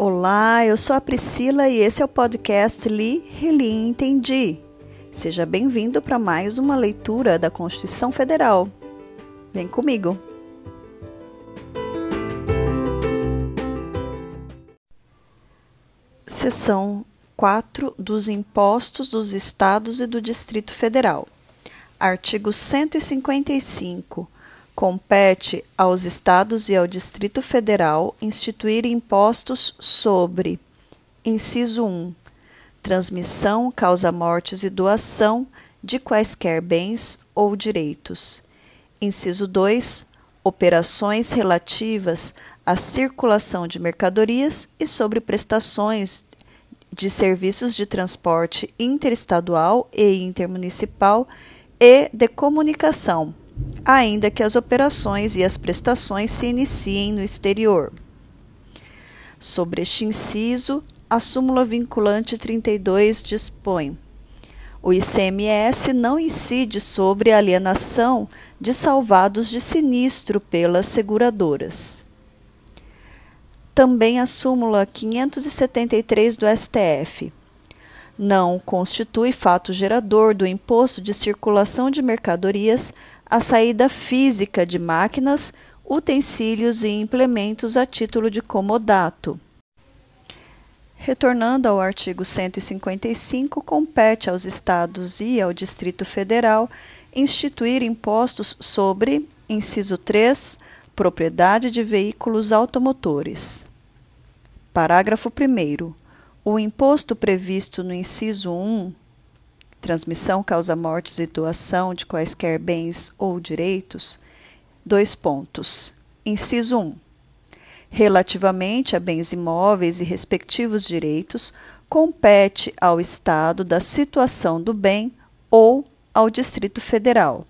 Olá, eu sou a Priscila e esse é o podcast Li, Reli Entendi. Seja bem-vindo para mais uma leitura da Constituição Federal. Vem comigo! Seção 4 dos Impostos dos Estados e do Distrito Federal. Artigo 155 compete aos Estados e ao Distrito Federal instituir impostos sobre: inciso 1. Transmissão, causa-mortes e doação de quaisquer bens ou direitos. Inciso 2. Operações relativas à circulação de mercadorias e sobre prestações de serviços de transporte interestadual e intermunicipal e de comunicação ainda que as operações e as prestações se iniciem no exterior. Sobre este inciso, a súmula vinculante 32 dispõe: o ICMS não incide sobre a alienação de salvados de sinistro pelas seguradoras. Também a súmula 573 do STF não constitui fato gerador do imposto de circulação de mercadorias a saída física de máquinas, utensílios e implementos a título de comodato. Retornando ao artigo 155, compete aos Estados e ao Distrito Federal instituir impostos sobre, inciso 3, propriedade de veículos automotores. Parágrafo 1. O imposto previsto no inciso 1 transmissão, causa mortes e doação de quaisquer bens ou direitos. Dois pontos. Inciso 1. Relativamente a bens imóveis e respectivos direitos, compete ao Estado da situação do bem ou ao Distrito Federal.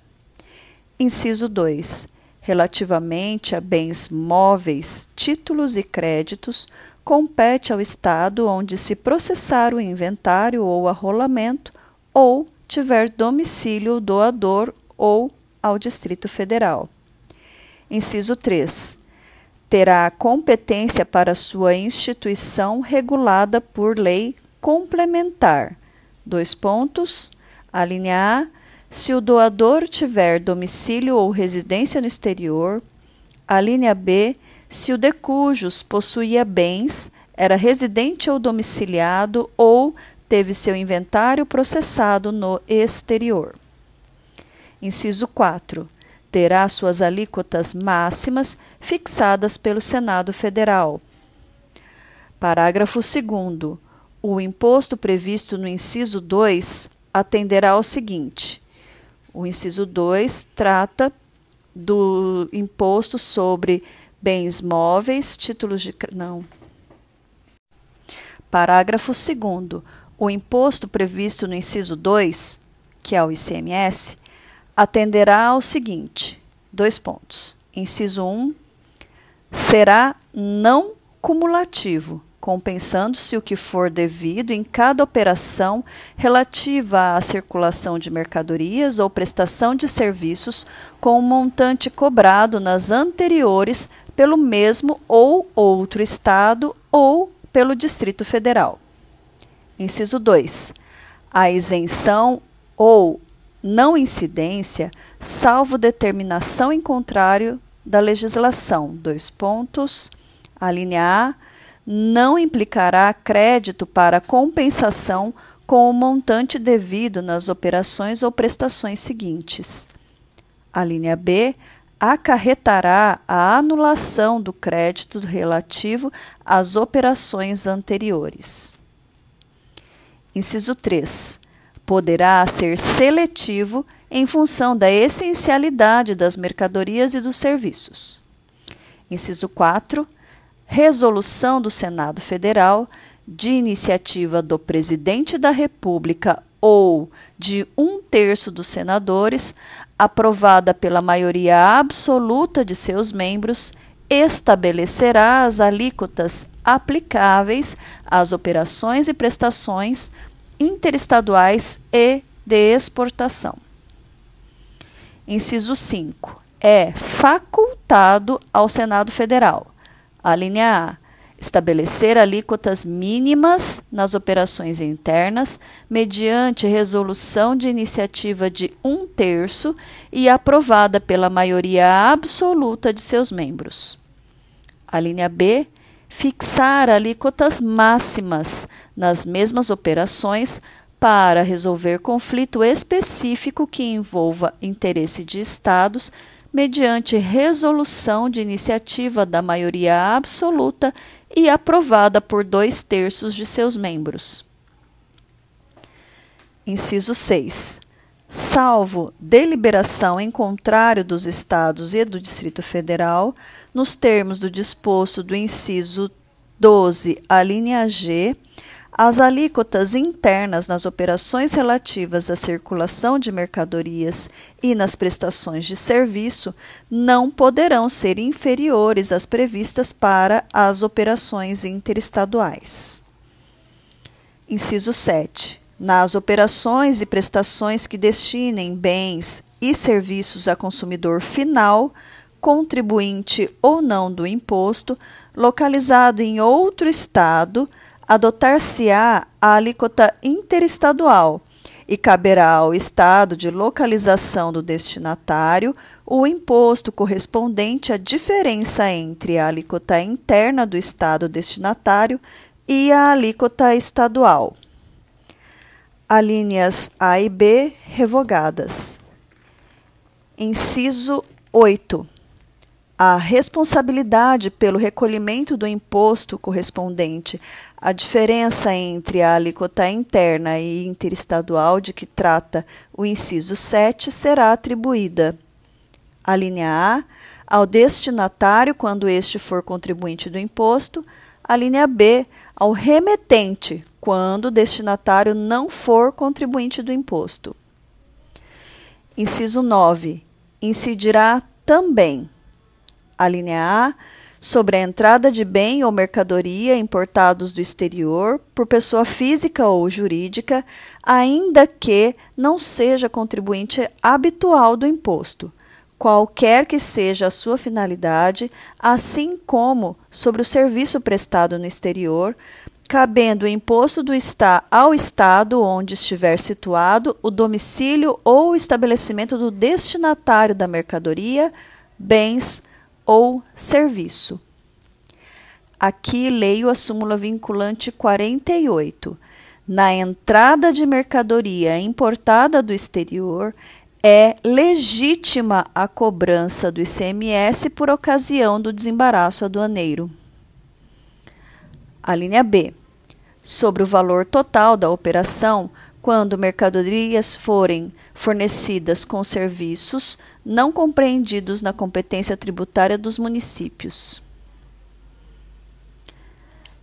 Inciso 2. Relativamente a bens móveis, títulos e créditos, compete ao Estado onde se processar o inventário ou arrolamento ou tiver domicílio doador ou ao Distrito Federal. Inciso 3. Terá competência para sua instituição regulada por lei complementar. Dois pontos. A linha A. Se o doador tiver domicílio ou residência no exterior. A linha B. Se o de cujos possuía bens, era residente ou domiciliado ou teve seu inventário processado no exterior. Inciso 4. Terá suas alíquotas máximas fixadas pelo Senado Federal. Parágrafo 2. O imposto previsto no inciso 2 atenderá ao seguinte: o inciso 2 trata do imposto sobre bens móveis, títulos de. Não. Parágrafo 2. O imposto previsto no inciso 2, que é o ICMS, atenderá ao seguinte: dois pontos. Inciso 1 será não cumulativo, compensando-se o que for devido em cada operação relativa à circulação de mercadorias ou prestação de serviços com o montante cobrado nas anteriores pelo mesmo ou outro estado ou pelo Distrito Federal. Inciso 2. A isenção ou não incidência, salvo determinação em contrário da legislação. Dois pontos. A linha A não implicará crédito para compensação com o montante devido nas operações ou prestações seguintes. A linha B acarretará a anulação do crédito relativo às operações anteriores. Inciso 3. Poderá ser seletivo em função da essencialidade das mercadorias e dos serviços. Inciso 4. Resolução do Senado Federal, de iniciativa do Presidente da República ou de um terço dos senadores, aprovada pela maioria absoluta de seus membros, estabelecerá as alíquotas aplicáveis às operações e prestações interestaduais e de exportação. Inciso 5. É facultado ao Senado Federal. A linha A. estabelecer alíquotas mínimas nas operações internas, mediante resolução de iniciativa de um terço e aprovada pela maioria absoluta de seus membros. A linha B, fixar alíquotas máximas nas mesmas operações para resolver conflito específico que envolva interesse de Estados mediante resolução de iniciativa da maioria absoluta e aprovada por dois terços de seus membros. Inciso 6. Salvo deliberação em contrário dos Estados e do Distrito Federal, nos termos do disposto do inciso 12, a linha G, as alíquotas internas nas operações relativas à circulação de mercadorias e nas prestações de serviço não poderão ser inferiores às previstas para as operações interestaduais. Inciso 7. Nas operações e prestações que destinem bens e serviços a consumidor final, contribuinte ou não do imposto, localizado em outro estado, adotar-se-á a alíquota interestadual e caberá ao estado de localização do destinatário o imposto correspondente à diferença entre a alíquota interna do estado destinatário e a alíquota estadual. Alíneas A e B revogadas. Inciso 8 a responsabilidade pelo recolhimento do imposto correspondente à diferença entre a alíquota interna e interestadual de que trata o inciso 7 será atribuída. A linha A ao destinatário quando este for contribuinte do imposto, a linha B ao remetente quando o destinatário não for contribuinte do imposto. Inciso 9. Incidirá também a linha A, sobre a entrada de bem ou mercadoria importados do exterior por pessoa física ou jurídica, ainda que não seja contribuinte habitual do imposto, qualquer que seja a sua finalidade, assim como sobre o serviço prestado no exterior, cabendo o imposto do está ao estado onde estiver situado o domicílio ou estabelecimento do destinatário da mercadoria, bens ou serviço. Aqui leio a súmula vinculante 48. Na entrada de mercadoria importada do exterior, é legítima a cobrança do ICMS por ocasião do desembaraço aduaneiro. A linha B. Sobre o valor total da operação, quando mercadorias forem fornecidas com serviços não compreendidos na competência tributária dos municípios.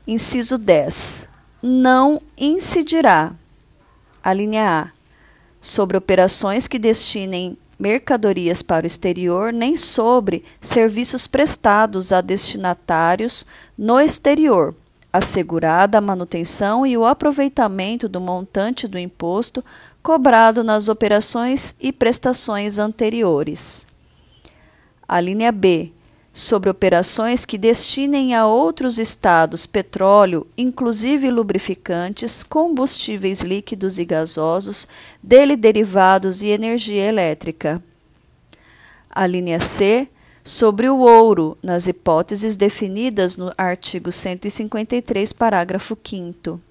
Inciso 10. Não incidirá, a linha A, sobre operações que destinem mercadorias para o exterior, nem sobre serviços prestados a destinatários no exterior, assegurada a manutenção e o aproveitamento do montante do imposto cobrado nas operações e prestações anteriores. A linha B, sobre operações que destinem a outros estados petróleo, inclusive lubrificantes, combustíveis líquidos e gasosos, dele derivados e energia elétrica. A linha C, sobre o ouro, nas hipóteses definidas no artigo 153, parágrafo 5.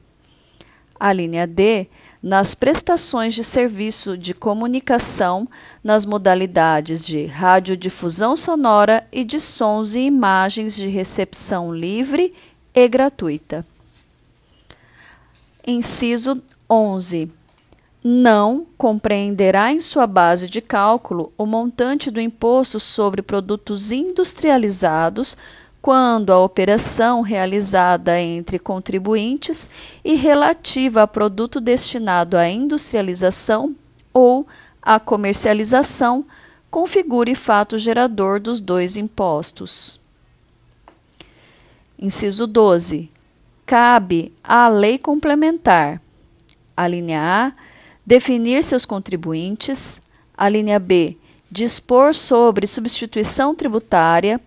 A linha D, nas prestações de serviço de comunicação nas modalidades de radiodifusão sonora e de sons e imagens de recepção livre e gratuita. Inciso 11. Não compreenderá em sua base de cálculo o montante do imposto sobre produtos industrializados quando a operação realizada entre contribuintes e relativa a produto destinado à industrialização ou à comercialização configure fato gerador dos dois impostos. Inciso 12. Cabe à lei complementar: a linha A, definir seus contribuintes, a linha B, dispor sobre substituição tributária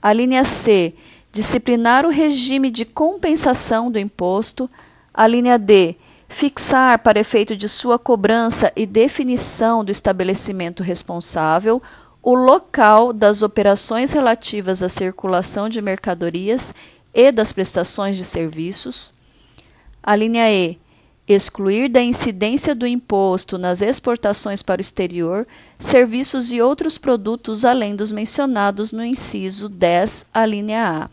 a linha C, disciplinar o regime de compensação do imposto. A linha D, fixar para efeito de sua cobrança e definição do estabelecimento responsável o local das operações relativas à circulação de mercadorias e das prestações de serviços. A linha E, excluir da incidência do imposto nas exportações para o exterior serviços e outros produtos além dos mencionados no inciso 10, a linha A.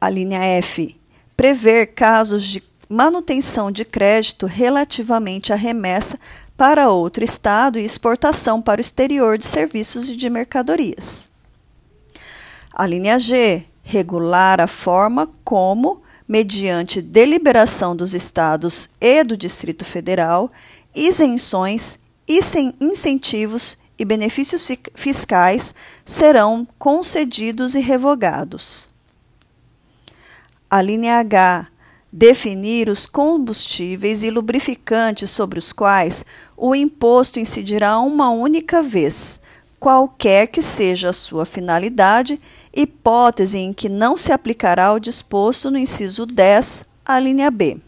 A linha F. Prever casos de manutenção de crédito relativamente à remessa para outro estado e exportação para o exterior de serviços e de mercadorias. A linha G. Regular a forma como mediante deliberação dos estados e do Distrito Federal, isenções, incentivos e benefícios fiscais serão concedidos e revogados. A linha H definir os combustíveis e lubrificantes sobre os quais o imposto incidirá uma única vez, qualquer que seja a sua finalidade hipótese em que não se aplicará o disposto no inciso 10, a linha B.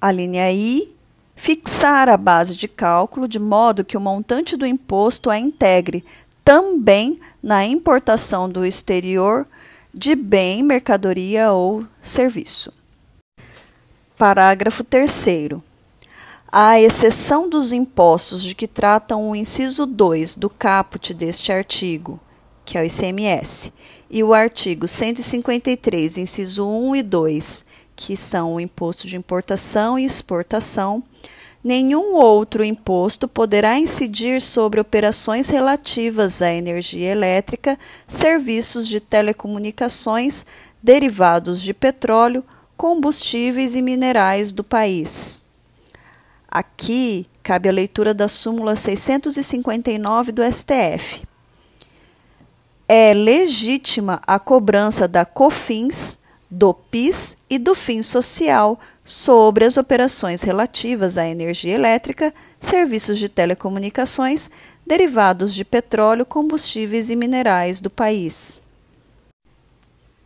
A linha I, fixar a base de cálculo de modo que o montante do imposto a integre também na importação do exterior de bem, mercadoria ou serviço. Parágrafo 3. À exceção dos impostos de que tratam o inciso 2 do caput deste artigo, que é o ICMS, e o artigo 153, inciso 1 e 2, que são o imposto de importação e exportação, nenhum outro imposto poderá incidir sobre operações relativas à energia elétrica, serviços de telecomunicações, derivados de petróleo, combustíveis e minerais do país. Aqui cabe a leitura da súmula 659 do STF é legítima a cobrança da COFINS, do PIS e do FIM social sobre as operações relativas à energia elétrica, serviços de telecomunicações, derivados de petróleo, combustíveis e minerais do país.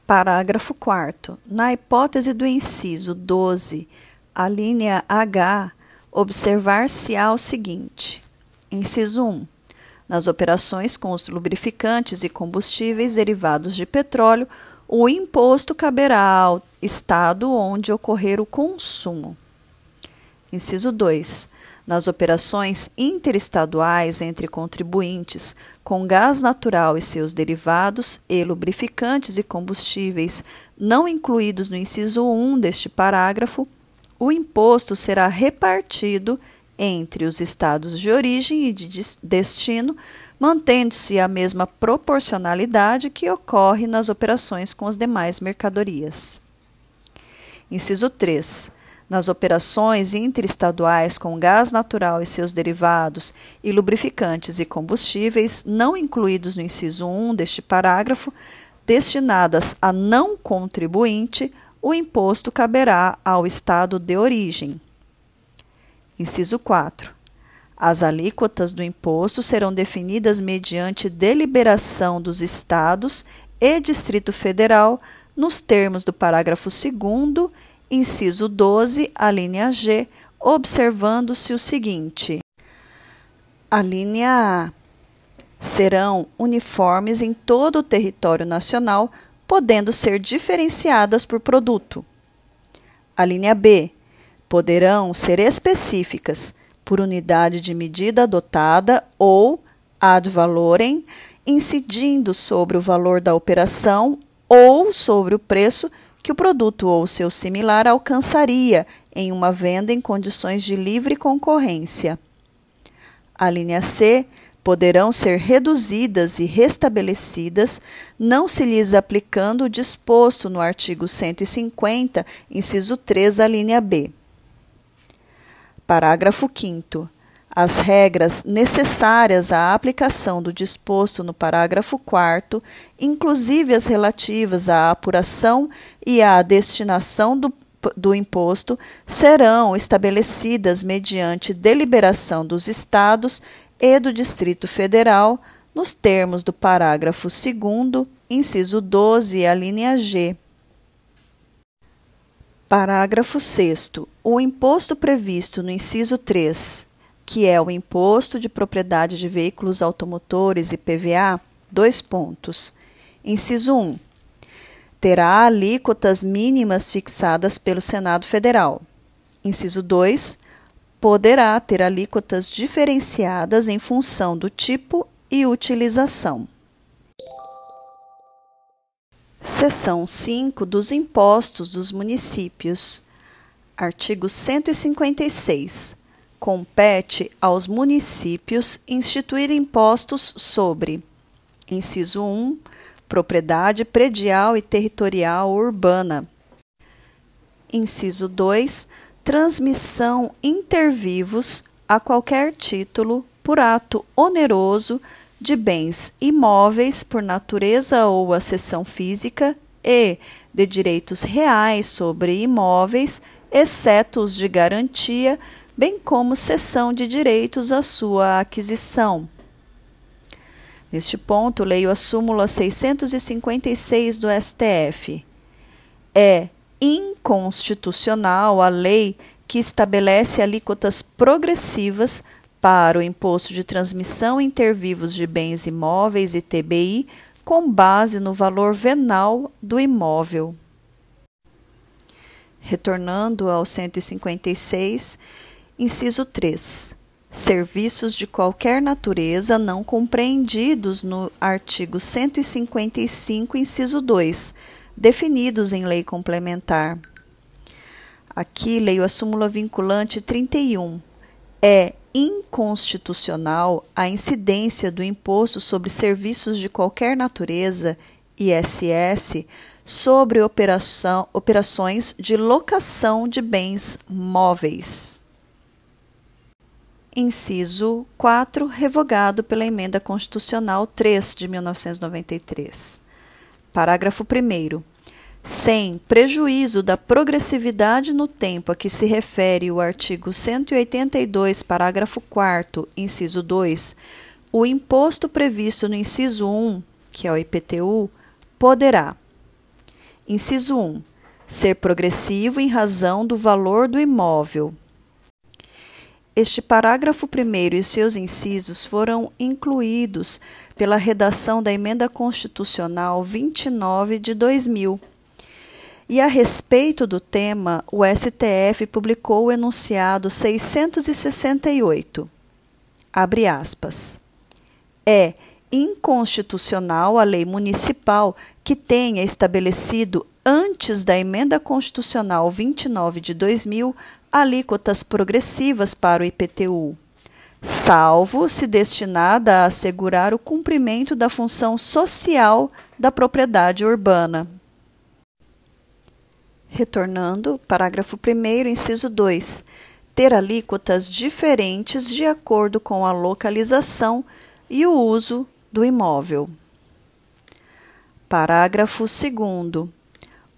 Parágrafo 4. Na hipótese do inciso 12, a linha H, observar-se-á o seguinte: inciso 1 nas operações com os lubrificantes e combustíveis derivados de petróleo, o imposto caberá ao estado onde ocorrer o consumo. Inciso 2. Nas operações interestaduais entre contribuintes com gás natural e seus derivados e lubrificantes e combustíveis não incluídos no inciso 1 deste parágrafo, o imposto será repartido entre os estados de origem e de destino, mantendo-se a mesma proporcionalidade que ocorre nas operações com as demais mercadorias. Inciso 3. Nas operações interestaduais com gás natural e seus derivados e lubrificantes e combustíveis, não incluídos no inciso 1 deste parágrafo, destinadas a não contribuinte, o imposto caberá ao estado de origem. Inciso 4. As alíquotas do imposto serão definidas mediante deliberação dos Estados e Distrito Federal, nos termos do parágrafo 2, inciso 12, a linha G, observando-se o seguinte: a linha A serão uniformes em todo o território nacional, podendo ser diferenciadas por produto. A linha B poderão ser específicas por unidade de medida adotada ou ad valorem, incidindo sobre o valor da operação ou sobre o preço que o produto ou seu similar alcançaria em uma venda em condições de livre concorrência. A linha C poderão ser reduzidas e restabelecidas, não se lhes aplicando o disposto no artigo 150, inciso 3, a linha B. Parágrafo 5. As regras necessárias à aplicação do disposto no parágrafo 4, inclusive as relativas à apuração e à destinação do, do imposto, serão estabelecidas mediante deliberação dos Estados e do Distrito Federal, nos termos do parágrafo 2, inciso 12, a linha G. Parágrafo 6. O imposto previsto no inciso 3, que é o Imposto de Propriedade de Veículos Automotores e PVA, dois pontos. Inciso 1. Terá alíquotas mínimas fixadas pelo Senado Federal. Inciso 2. Poderá ter alíquotas diferenciadas em função do tipo e utilização. Seção 5 dos Impostos dos Municípios. Artigo 156. Compete aos municípios instituir impostos sobre: inciso 1, propriedade predial e territorial urbana. Inciso 2, transmissão intervivos a qualquer título por ato oneroso de bens imóveis por natureza ou acessão física e de direitos reais sobre imóveis, exceto os de garantia, bem como cessão de direitos à sua aquisição. Neste ponto, leio a súmula 656 do STF. É inconstitucional a lei que estabelece alíquotas progressivas para o Imposto de Transmissão Intervivos de Bens Imóveis, ITBI, com base no valor venal do imóvel. Retornando ao 156, inciso 3. Serviços de qualquer natureza não compreendidos no artigo 155, inciso 2, definidos em lei complementar. Aqui leio a súmula vinculante 31. É inconstitucional a incidência do imposto sobre serviços de qualquer natureza, ISS, sobre operação, operações de locação de bens móveis. Inciso 4, revogado pela Emenda Constitucional 3 de 1993. Parágrafo 1 sem prejuízo da progressividade no tempo a que se refere o artigo 182, parágrafo 4, inciso 2, o imposto previsto no inciso 1, que é o IPTU, poderá: inciso 1, ser progressivo em razão do valor do imóvel. Este parágrafo primeiro e seus incisos foram incluídos pela redação da Emenda Constitucional 29 de 2000 e a respeito do tema, o STF publicou o enunciado 668. Abre aspas. É inconstitucional a lei municipal que tenha estabelecido antes da emenda constitucional 29 de 2000 alíquotas progressivas para o IPTU, salvo se destinada a assegurar o cumprimento da função social da propriedade urbana. Retornando, parágrafo 1, inciso 2. Ter alíquotas diferentes de acordo com a localização e o uso do imóvel. Parágrafo 2.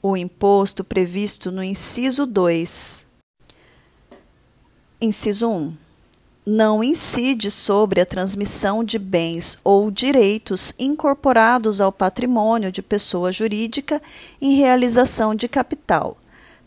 O imposto previsto no inciso 2. Inciso 1 não incide sobre a transmissão de bens ou direitos incorporados ao patrimônio de pessoa jurídica em realização de capital,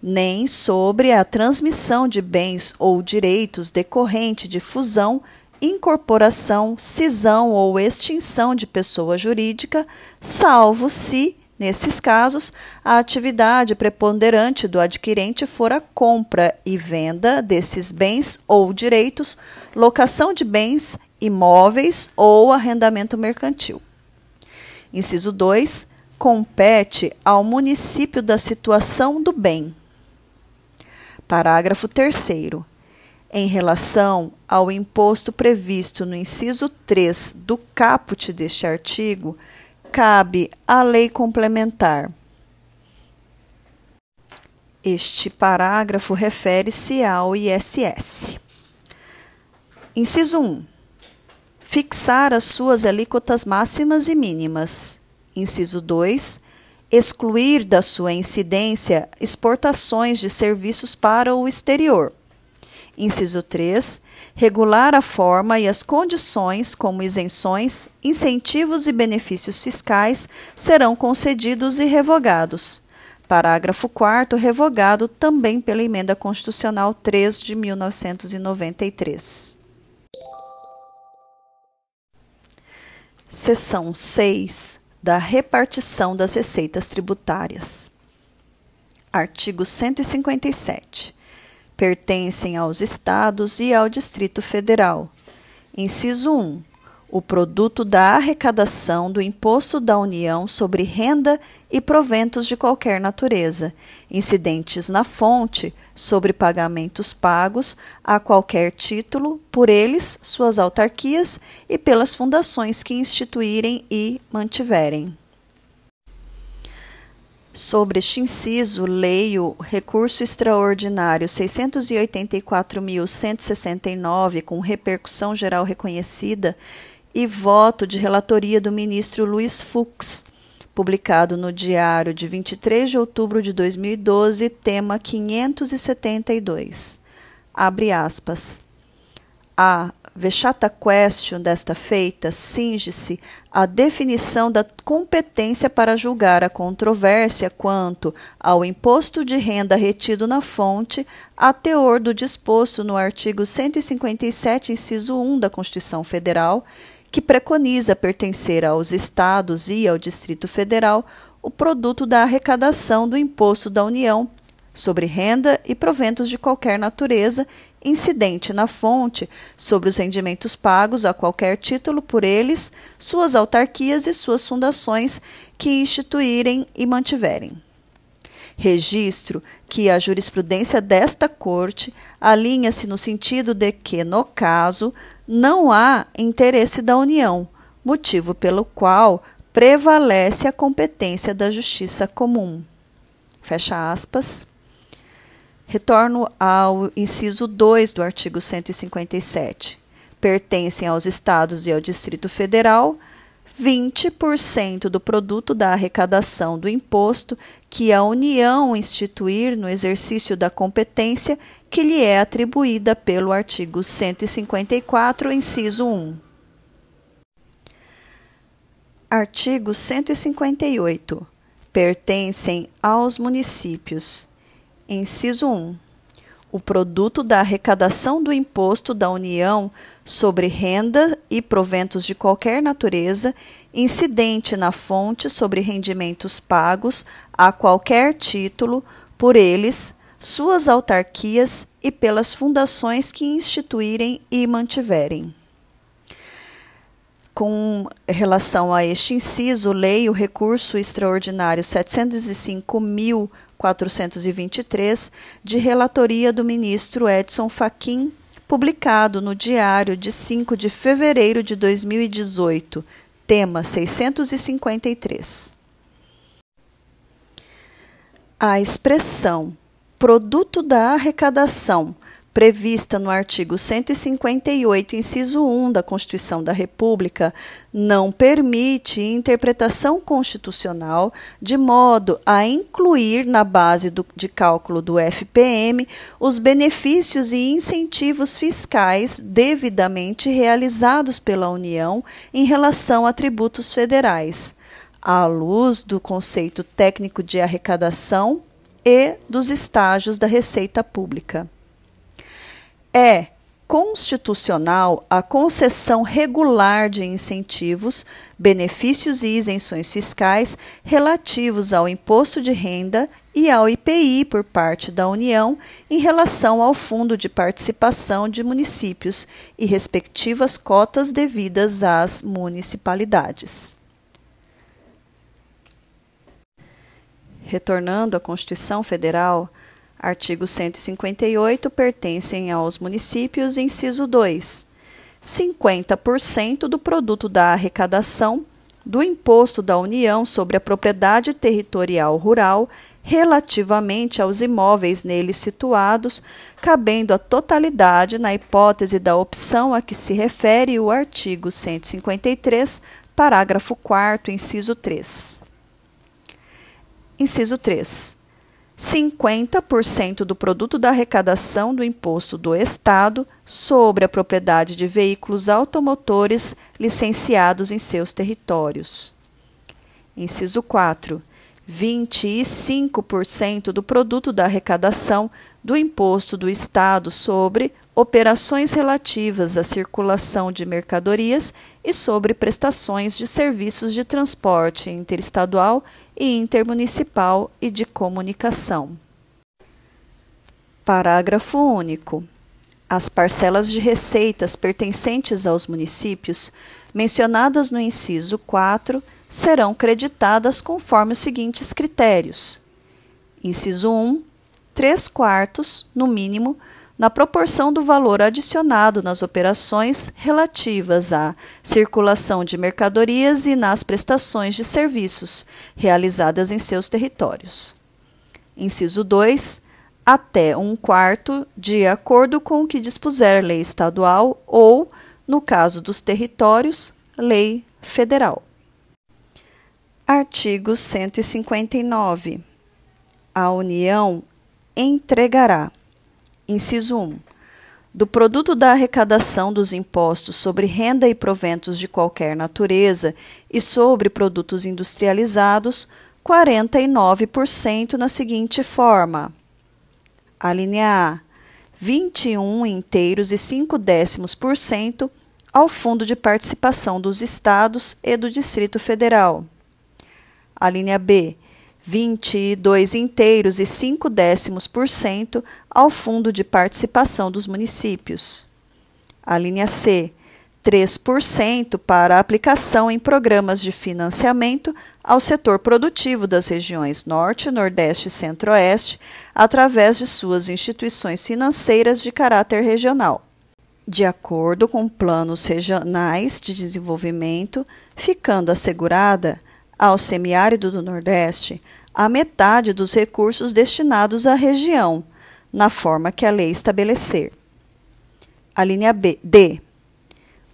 nem sobre a transmissão de bens ou direitos decorrente de fusão, incorporação, cisão ou extinção de pessoa jurídica, salvo se Nesses casos, a atividade preponderante do adquirente for a compra e venda desses bens ou direitos, locação de bens, imóveis ou arrendamento mercantil. Inciso 2. Compete ao município da situação do bem. Parágrafo 3. Em relação ao imposto previsto no inciso 3 do caput deste artigo, cabe à lei complementar. Este parágrafo refere-se ao ISS. Inciso 1. Fixar as suas alíquotas máximas e mínimas. Inciso 2. Excluir da sua incidência exportações de serviços para o exterior. Inciso 3. Regular a forma e as condições como isenções, incentivos e benefícios fiscais serão concedidos e revogados. Parágrafo 4 revogado também pela Emenda Constitucional 3 de 1993. Seção 6 da repartição das receitas tributárias. Artigo 157 pertencem aos Estados e ao Distrito Federal. Inciso 1. O produto da arrecadação do Imposto da União sobre renda e proventos de qualquer natureza, incidentes na fonte, sobre pagamentos pagos a qualquer título por eles, suas autarquias e pelas fundações que instituírem e mantiverem. Sobre este inciso, leio recurso extraordinário 684.169, com repercussão geral reconhecida, e voto de relatoria do ministro Luiz Fux, publicado no Diário de 23 de outubro de 2012, tema 572. Abre aspas. A vexata question desta feita cinge-se à definição da competência para julgar a controvérsia quanto ao imposto de renda retido na fonte, a teor do disposto no artigo 157, inciso 1 da Constituição Federal, que preconiza pertencer aos estados e ao Distrito Federal o produto da arrecadação do imposto da União sobre renda e proventos de qualquer natureza incidente na fonte sobre os rendimentos pagos a qualquer título por eles, suas autarquias e suas fundações que instituírem e mantiverem. Registro que a jurisprudência desta Corte alinha-se no sentido de que, no caso, não há interesse da União, motivo pelo qual prevalece a competência da justiça comum. Fecha aspas. Retorno ao inciso 2 do artigo 157. Pertencem aos Estados e ao Distrito Federal 20% do produto da arrecadação do imposto que a União instituir no exercício da competência que lhe é atribuída pelo artigo 154, inciso 1. Artigo 158. Pertencem aos municípios Inciso 1. O produto da arrecadação do imposto da União sobre renda e proventos de qualquer natureza, incidente na fonte sobre rendimentos pagos a qualquer título por eles, suas autarquias e pelas fundações que instituírem e mantiverem. Com relação a este inciso, leio o recurso extraordinário 705 mil 423, de relatoria do ministro Edson Fachin, publicado no Diário de 5 de fevereiro de 2018, tema 653. A expressão produto da arrecadação prevista no artigo 158, inciso 1 da Constituição da República, não permite interpretação constitucional de modo a incluir na base do, de cálculo do FPM os benefícios e incentivos fiscais devidamente realizados pela União em relação a tributos federais, à luz do conceito técnico de arrecadação e dos estágios da receita pública. É constitucional a concessão regular de incentivos, benefícios e isenções fiscais relativos ao imposto de renda e ao IPI por parte da União em relação ao Fundo de Participação de Municípios e respectivas cotas devidas às municipalidades. Retornando à Constituição Federal, Artigo 158 pertencem aos municípios, inciso 2. 50% do produto da arrecadação do imposto da União sobre a propriedade territorial rural relativamente aos imóveis neles situados, cabendo a totalidade na hipótese da opção a que se refere o artigo 153, parágrafo 4 inciso 3. Inciso 3 50% do produto da arrecadação do imposto do Estado sobre a propriedade de veículos automotores licenciados em seus territórios. Inciso 4. 25% do produto da arrecadação do imposto do Estado sobre operações relativas à circulação de mercadorias e sobre prestações de serviços de transporte interestadual e intermunicipal e de comunicação. Parágrafo único. As parcelas de receitas pertencentes aos municípios, mencionadas no inciso 4, serão creditadas conforme os seguintes critérios: inciso 1, 3 quartos, no mínimo, na proporção do valor adicionado nas operações relativas à circulação de mercadorias e nas prestações de serviços realizadas em seus territórios. Inciso 2. Até um quarto, de acordo com o que dispuser lei estadual ou, no caso dos territórios, lei federal. Artigo 159. A União entregará Inciso 1. Do produto da arrecadação dos impostos sobre renda e proventos de qualquer natureza e sobre produtos industrializados, 49% na seguinte forma: a linha A, 21 inteiros e 5 décimos por cento ao Fundo de Participação dos Estados e do Distrito Federal. A linha B, 22 inteiros e 5 décimos por cento ao Fundo de Participação dos Municípios. A linha C, 3% para aplicação em programas de financiamento ao setor produtivo das regiões Norte, Nordeste e Centro-Oeste, através de suas instituições financeiras de caráter regional. De acordo com planos regionais de desenvolvimento, ficando assegurada ao semiárido do Nordeste a metade dos recursos destinados à região, na forma que a lei estabelecer. A linha B, D.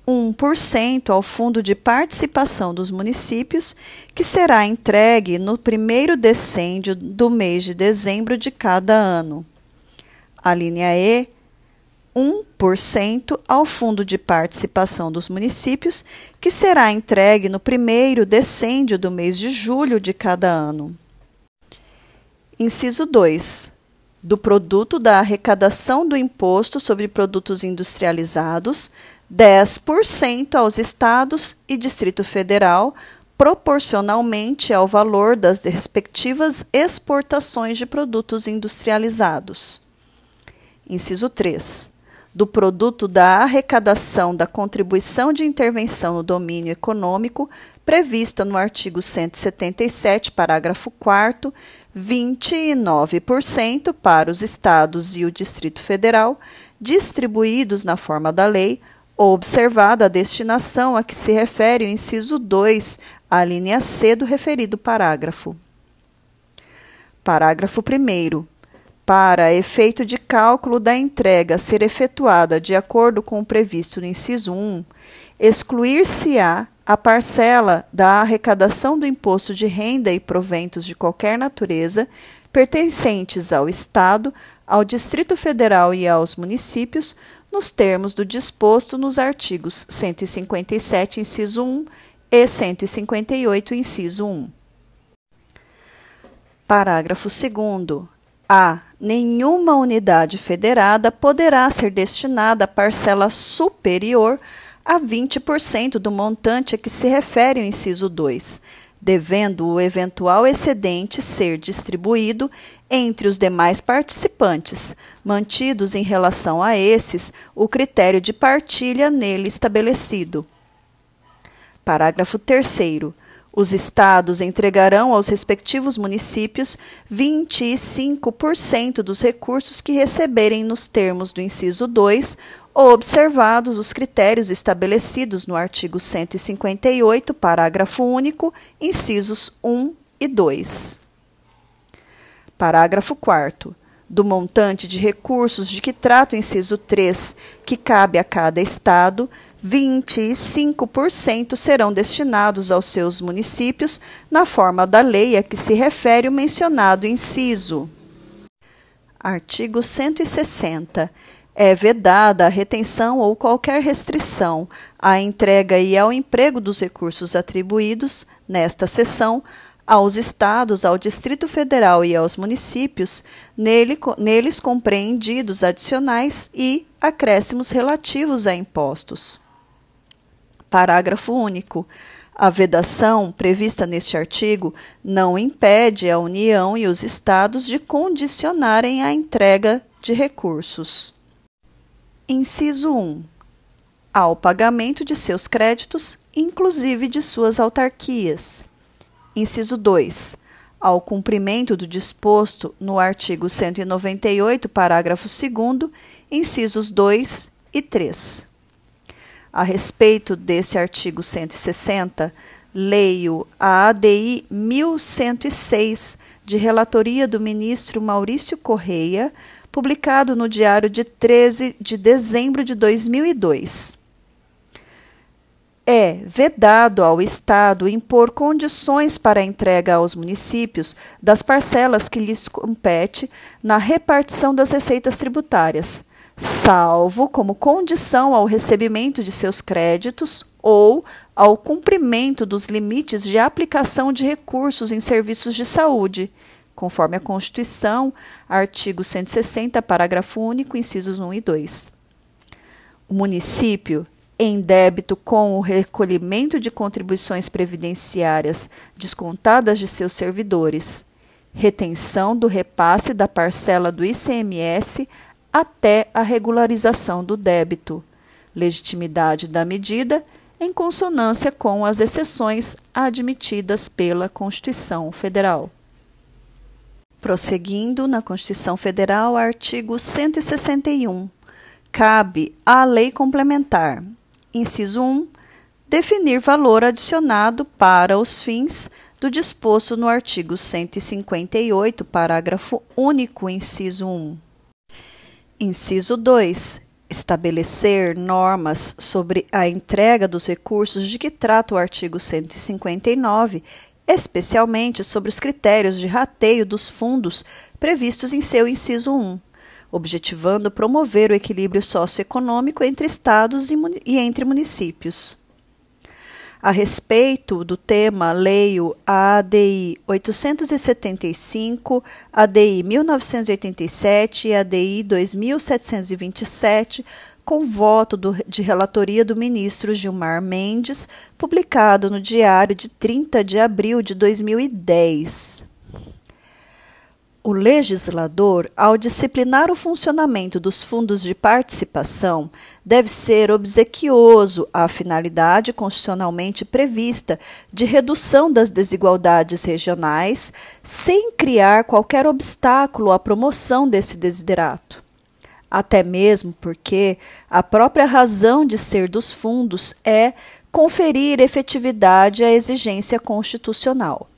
1% ao Fundo de Participação dos Municípios, que será entregue no primeiro decêndio do mês de dezembro de cada ano. A linha E, 1% ao Fundo de Participação dos Municípios, que será entregue no primeiro decêndio do mês de julho de cada ano. Inciso 2. Do produto da arrecadação do imposto sobre produtos industrializados, 10% aos estados e Distrito Federal, proporcionalmente ao valor das respectivas exportações de produtos industrializados. Inciso 3. Do produto da arrecadação da contribuição de intervenção no domínio econômico prevista no artigo 177, parágrafo 4 29% para os estados e o Distrito Federal, distribuídos na forma da lei, observada a destinação a que se refere o inciso 2, a linha C do referido parágrafo. Parágrafo 1. Para efeito de cálculo da entrega ser efetuada de acordo com o previsto no inciso 1, excluir-se-á a parcela da arrecadação do imposto de renda e proventos de qualquer natureza pertencentes ao Estado, ao Distrito Federal e aos municípios, nos termos do disposto nos artigos 157, inciso 1 e 158, inciso 1. Parágrafo 2. A. Nenhuma unidade federada poderá ser destinada a parcela superior a 20% do montante a que se refere o inciso 2, devendo o eventual excedente ser distribuído entre os demais participantes, mantidos em relação a esses o critério de partilha nele estabelecido. Parágrafo 3. Os estados entregarão aos respectivos municípios 25% dos recursos que receberem nos termos do inciso 2 observados os critérios estabelecidos no artigo 158, parágrafo único, incisos 1 e 2. Parágrafo 4 do montante de recursos de que trata o inciso 3, que cabe a cada Estado, 25% serão destinados aos seus municípios, na forma da lei a que se refere o mencionado inciso. Artigo 160. É vedada a retenção ou qualquer restrição à entrega e ao emprego dos recursos atribuídos, nesta seção, aos Estados, ao Distrito Federal e aos municípios, nele, neles compreendidos adicionais e acréscimos relativos a impostos. Parágrafo único. A vedação prevista neste artigo não impede a União e os Estados de condicionarem a entrega de recursos. Inciso 1. Ao pagamento de seus créditos, inclusive de suas autarquias. Inciso 2. Ao cumprimento do disposto no artigo 198, parágrafo 2, incisos 2 e 3. A respeito desse artigo 160, leio a ADI 1106, de relatoria do ministro Maurício Correia, publicado no Diário de 13 de dezembro de 2002. É vedado ao Estado impor condições para a entrega aos municípios das parcelas que lhes compete na repartição das receitas tributárias salvo como condição ao recebimento de seus créditos ou ao cumprimento dos limites de aplicação de recursos em serviços de saúde, conforme a Constituição, artigo 160, parágrafo único, incisos 1 e 2. O município, em débito com o recolhimento de contribuições previdenciárias descontadas de seus servidores, retenção do repasse da parcela do ICMS até a regularização do débito, legitimidade da medida em consonância com as exceções admitidas pela Constituição Federal. Prosseguindo na Constituição Federal, artigo 161. Cabe à lei complementar, inciso 1, definir valor adicionado para os fins do disposto no artigo 158, parágrafo único, inciso 1. Inciso 2. Estabelecer normas sobre a entrega dos recursos de que trata o artigo 159, especialmente sobre os critérios de rateio dos fundos previstos em seu inciso 1, objetivando promover o equilíbrio socioeconômico entre estados e, entre municípios. A respeito do tema, leio a ADI 875, ADI 1987 e ADI 2727, com voto do, de relatoria do ministro Gilmar Mendes, publicado no Diário de 30 de abril de 2010. O legislador, ao disciplinar o funcionamento dos fundos de participação, deve ser obsequioso à finalidade constitucionalmente prevista de redução das desigualdades regionais, sem criar qualquer obstáculo à promoção desse desiderato. Até mesmo porque a própria razão de ser dos fundos é conferir efetividade à exigência constitucional.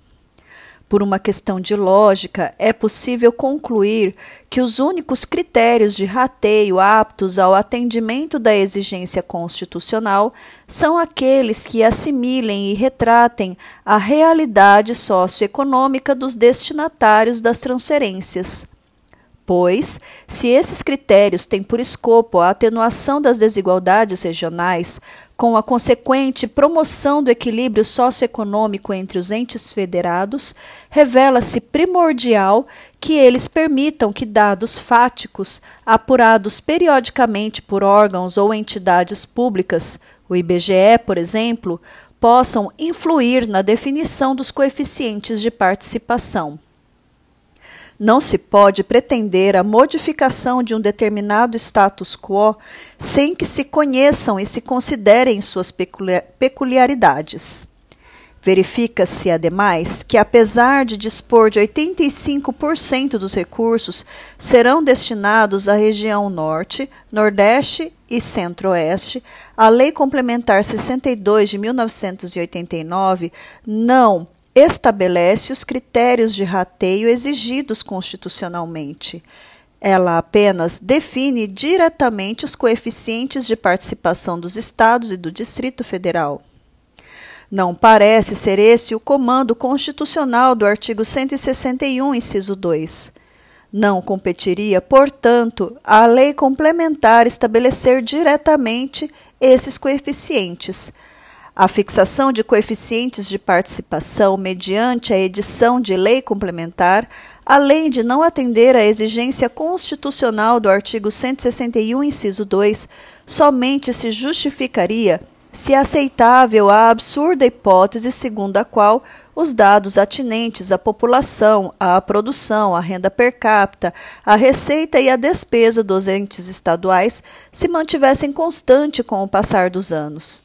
Por uma questão de lógica, é possível concluir que os únicos critérios de rateio aptos ao atendimento da exigência constitucional são aqueles que assimilem e retratem a realidade socioeconômica dos destinatários das transferências. Pois, se esses critérios têm por escopo a atenuação das desigualdades regionais, com a consequente promoção do equilíbrio socioeconômico entre os entes federados, revela-se primordial que eles permitam que dados fáticos, apurados periodicamente por órgãos ou entidades públicas, o IBGE, por exemplo, possam influir na definição dos coeficientes de participação. Não se pode pretender a modificação de um determinado status quo sem que se conheçam e se considerem suas peculiaridades. Verifica-se, ademais, que, apesar de dispor de 85% dos recursos serão destinados à região Norte, Nordeste e Centro-Oeste, a Lei Complementar 62 de 1989 não estabelece os critérios de rateio exigidos constitucionalmente. Ela apenas define diretamente os coeficientes de participação dos estados e do Distrito Federal. Não parece ser esse o comando constitucional do artigo 161, inciso 2. Não competiria, portanto, à lei complementar estabelecer diretamente esses coeficientes. A fixação de coeficientes de participação mediante a edição de lei complementar, além de não atender à exigência constitucional do artigo 161, inciso 2, somente se justificaria se aceitável a absurda hipótese segundo a qual os dados atinentes à população, à produção, à renda per capita, à receita e à despesa dos entes estaduais se mantivessem constante com o passar dos anos.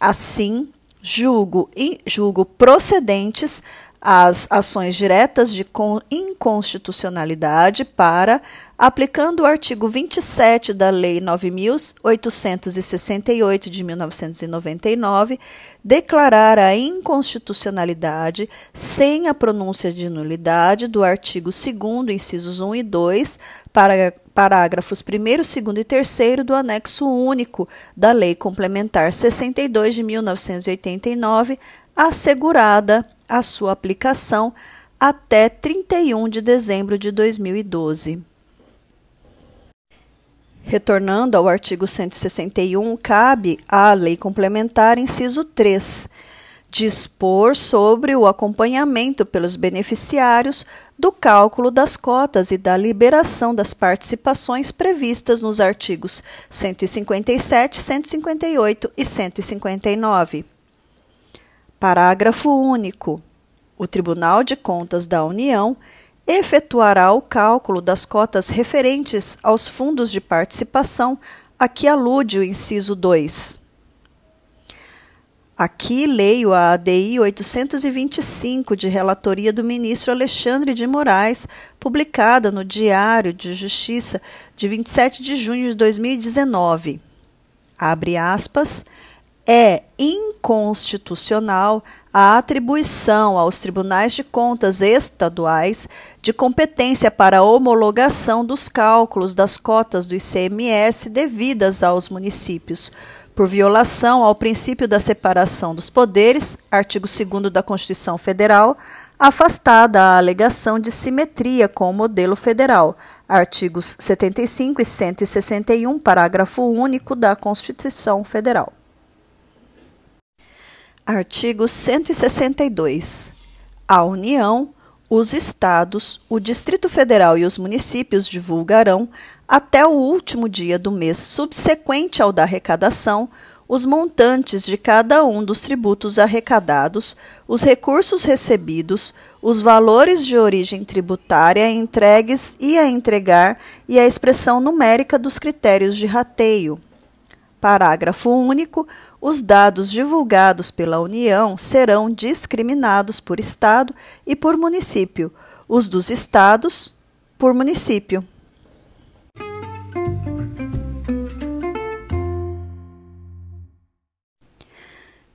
Assim, julgo, julgo procedentes as ações diretas de inconstitucionalidade para, aplicando o artigo 27 da Lei 9.868 de 1999, declarar a inconstitucionalidade sem a pronúncia de nulidade do artigo 2, incisos 1 e 2, para parágrafos 1, 2 e 3 do anexo único da Lei Complementar 62 de 1989, assegurada a sua aplicação até 31 de dezembro de 2012. Retornando ao artigo 161, cabe à Lei Complementar, inciso 3, dispor sobre o acompanhamento pelos beneficiários do cálculo das cotas e da liberação das participações previstas nos artigos 157, 158 e 159. Parágrafo único. O Tribunal de Contas da União efetuará o cálculo das cotas referentes aos fundos de participação a que alude o inciso 2. Aqui leio a ADI 825 de relatoria do ministro Alexandre de Moraes, publicada no Diário de Justiça de 27 de junho de 2019. Abre aspas é inconstitucional a atribuição aos tribunais de contas estaduais de competência para a homologação dos cálculos das cotas do ICMS devidas aos municípios, por violação ao princípio da separação dos poderes, artigo 2 da Constituição Federal, afastada a alegação de simetria com o modelo federal, artigos 75 e 161, parágrafo único da Constituição Federal. Artigo 162. A União, os Estados, o Distrito Federal e os municípios divulgarão, até o último dia do mês subsequente ao da arrecadação, os montantes de cada um dos tributos arrecadados, os recursos recebidos, os valores de origem tributária entregues e a entregar e a expressão numérica dos critérios de rateio. Parágrafo único os dados divulgados pela União serão discriminados por Estado e por município, os dos Estados por município.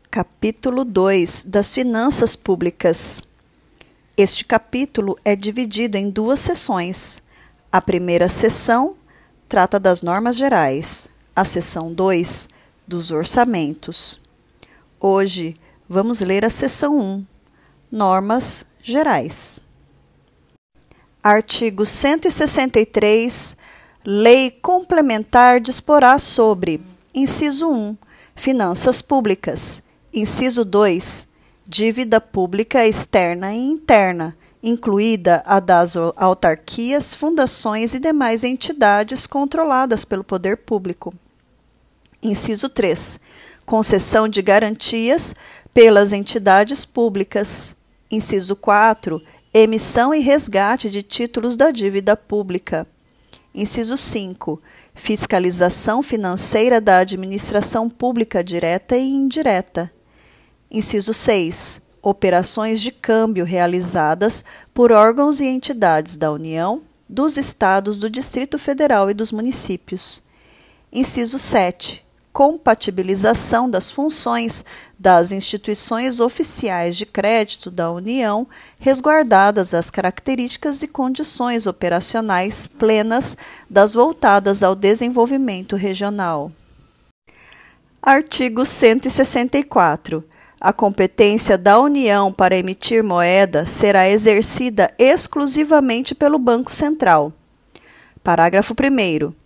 Capítulo 2 das Finanças Públicas. Este capítulo é dividido em duas sessões. A primeira sessão trata das normas gerais. A sessão 2 dos orçamentos. Hoje vamos ler a seção 1, Normas Gerais. Artigo 163. Lei complementar disporá sobre: inciso 1, finanças públicas, inciso 2, dívida pública externa e interna, incluída a das autarquias, fundações e demais entidades controladas pelo poder público. Inciso 3. Concessão de garantias pelas entidades públicas. Inciso 4. Emissão e resgate de títulos da dívida pública. Inciso 5. Fiscalização financeira da administração pública direta e indireta. Inciso 6. Operações de câmbio realizadas por órgãos e entidades da União, dos Estados, do Distrito Federal e dos municípios. Inciso 7 compatibilização das funções das instituições oficiais de crédito da União, resguardadas as características e condições operacionais plenas das voltadas ao desenvolvimento regional. Artigo 164. A competência da União para emitir moeda será exercida exclusivamente pelo Banco Central. Parágrafo 1.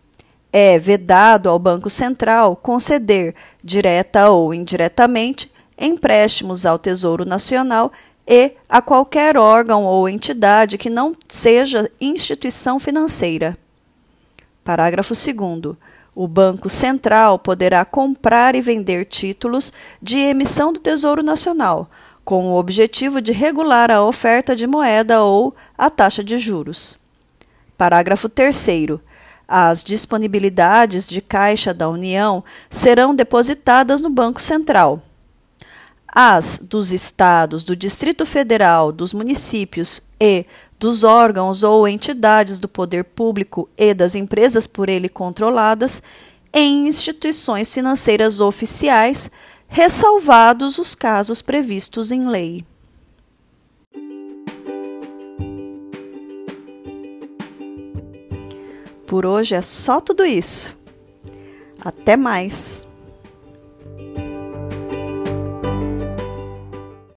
É vedado ao Banco Central conceder, direta ou indiretamente, empréstimos ao Tesouro Nacional e a qualquer órgão ou entidade que não seja instituição financeira. Parágrafo 2. O Banco Central poderá comprar e vender títulos de emissão do Tesouro Nacional, com o objetivo de regular a oferta de moeda ou a taxa de juros. Parágrafo 3. As disponibilidades de caixa da União serão depositadas no Banco Central. As dos estados, do Distrito Federal, dos municípios e dos órgãos ou entidades do poder público e das empresas por ele controladas em instituições financeiras oficiais, ressalvados os casos previstos em lei. Por hoje é só tudo isso. Até mais!